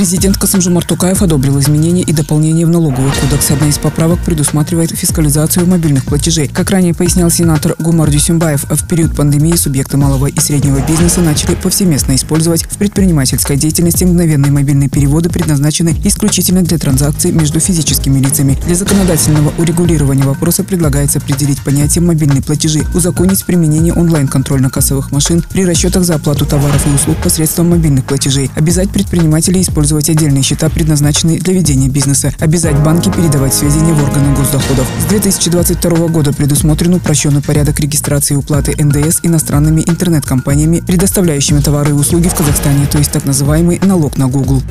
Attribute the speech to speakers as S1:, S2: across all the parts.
S1: Президент Касымжумар Тукаев одобрил изменения и дополнения в налоговый кодекс. Одна из поправок предусматривает фискализацию мобильных платежей. Как ранее пояснял сенатор Гумар Дюсимбаев, в период пандемии субъекты малого и среднего бизнеса начали повсеместно использовать в предпринимательской деятельности мгновенные мобильные переводы, предназначенные исключительно для транзакций между физическими лицами. Для законодательного урегулирования вопроса предлагается определить понятие мобильные платежи, узаконить применение онлайн-контрольно-кассовых машин при расчетах за оплату товаров и услуг посредством мобильных платежей, обязать предпринимателей использовать использовать отдельные счета, предназначенные для ведения бизнеса, обязать банки передавать сведения в органы госдоходов. С 2022 года предусмотрен упрощенный порядок регистрации и уплаты НДС иностранными интернет-компаниями, предоставляющими товары и услуги в Казахстане, то есть так называемый налог на Google.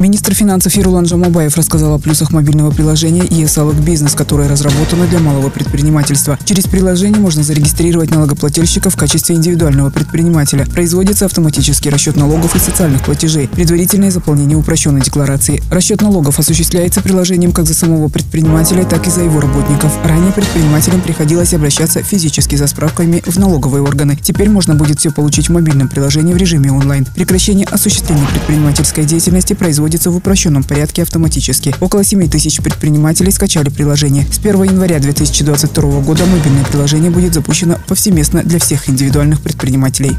S1: Министр финансов Ерулан Жамабаев рассказал о плюсах мобильного приложения ESLOG Бизнес, которое разработано для малого предпринимательства. Через приложение можно зарегистрировать налогоплательщика в качестве индивидуального предпринимателя. Производится автоматический расчет налогов и социальных платежей, предварительное заполнение упрощенной декларации. Расчет налогов осуществляется приложением как за самого предпринимателя, так и за его работников. Ранее предпринимателям приходилось обращаться физически за справками в налоговые органы. Теперь можно будет все получить в мобильном приложении в режиме онлайн. Прекращение осуществления предпринимательской деятельности производится производится в упрощенном порядке автоматически. Около 7 тысяч предпринимателей скачали приложение. С 1 января 2022 года мобильное приложение будет запущено повсеместно для всех индивидуальных предпринимателей.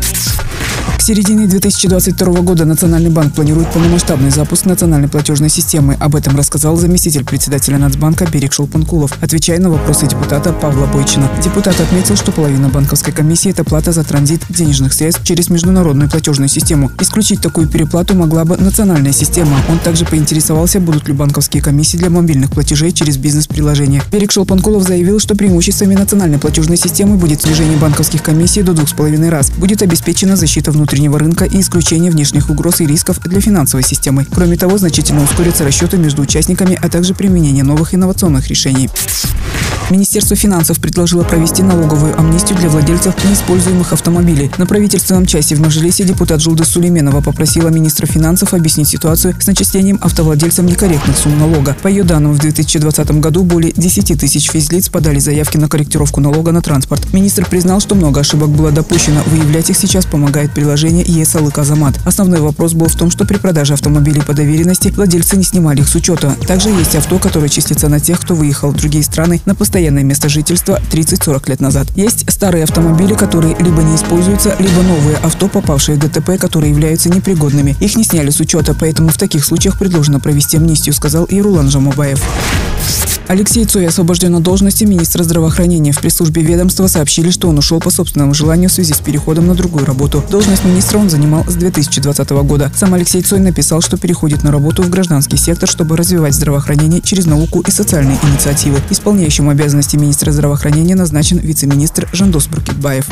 S1: Середине 2022 года Национальный банк планирует полномасштабный запуск национальной платежной системы. Об этом рассказал заместитель председателя Нацбанка Берег Шелпанкулов, отвечая на вопросы депутата Павла Бойчина. Депутат отметил, что половина банковской комиссии – это плата за транзит денежных средств через международную платежную систему. Исключить такую переплату могла бы национальная система. Он также поинтересовался, будут ли банковские комиссии для мобильных платежей через бизнес-приложение. Берег Шелпанкулов заявил, что преимуществами национальной платежной системы будет снижение банковских комиссий до двух с половиной раз. Будет обеспечена защита внутреннего рынка и исключение внешних угроз и рисков для финансовой системы. Кроме того, значительно ускорятся расчеты между участниками, а также применение новых инновационных решений. Министерство финансов предложило провести налоговую амнистию для владельцев неиспользуемых автомобилей. На правительственном части в Мажилисе депутат Жулда Сулейменова попросила министра финансов объяснить ситуацию с начислением автовладельцам некорректных сумм налога. По ее данным, в 2020 году более 10 тысяч физлиц подали заявки на корректировку налога на транспорт. Министр признал, что много ошибок было допущено. Выявлять их сейчас помогает приложение ЕСАЛык Азамат. Основной вопрос был в том, что при продаже автомобилей по доверенности владельцы не снимали их с учета. Также есть авто, которое числится на тех, кто выехал в другие страны на постоянное место жительства 30-40 лет назад. Есть старые автомобили, которые либо не используются, либо новые авто, попавшие в ДТП, которые являются непригодными. Их не сняли с учета, поэтому в таких случаях предложено провести амнистию, сказал Ирулан Жамубаев. Алексей Цой освобожден от должности министра здравоохранения. В пресс-службе ведомства сообщили, что он ушел по собственному желанию в связи с переходом на другую работу. Должность министра он занимал с 2020 года. Сам Алексей Цой написал, что переходит на работу в гражданский сектор, чтобы развивать здравоохранение через науку и социальные инициативы. Исполняющим обязанности министра здравоохранения назначен вице-министр Жандос Буркитбаев.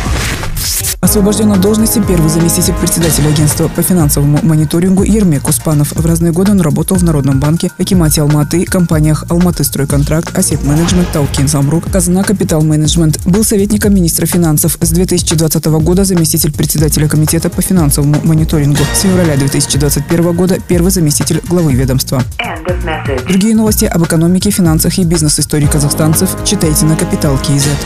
S1: Освобожден от должности первый заместитель председателя агентства по финансовому мониторингу Ермек Успанов. В разные годы он работал в Народном банке, Акимате Алматы, компаниях Алматы Стройконтракт, Асет Менеджмент, Таукин Замрук, Казна Капитал Менеджмент. Был советником министра финансов. С 2020 года заместитель председателя комитета по финансовому мониторингу. С февраля 2021 года первый заместитель главы ведомства. Другие новости об экономике, финансах и бизнес-истории казахстанцев читайте на Капитал Киезет.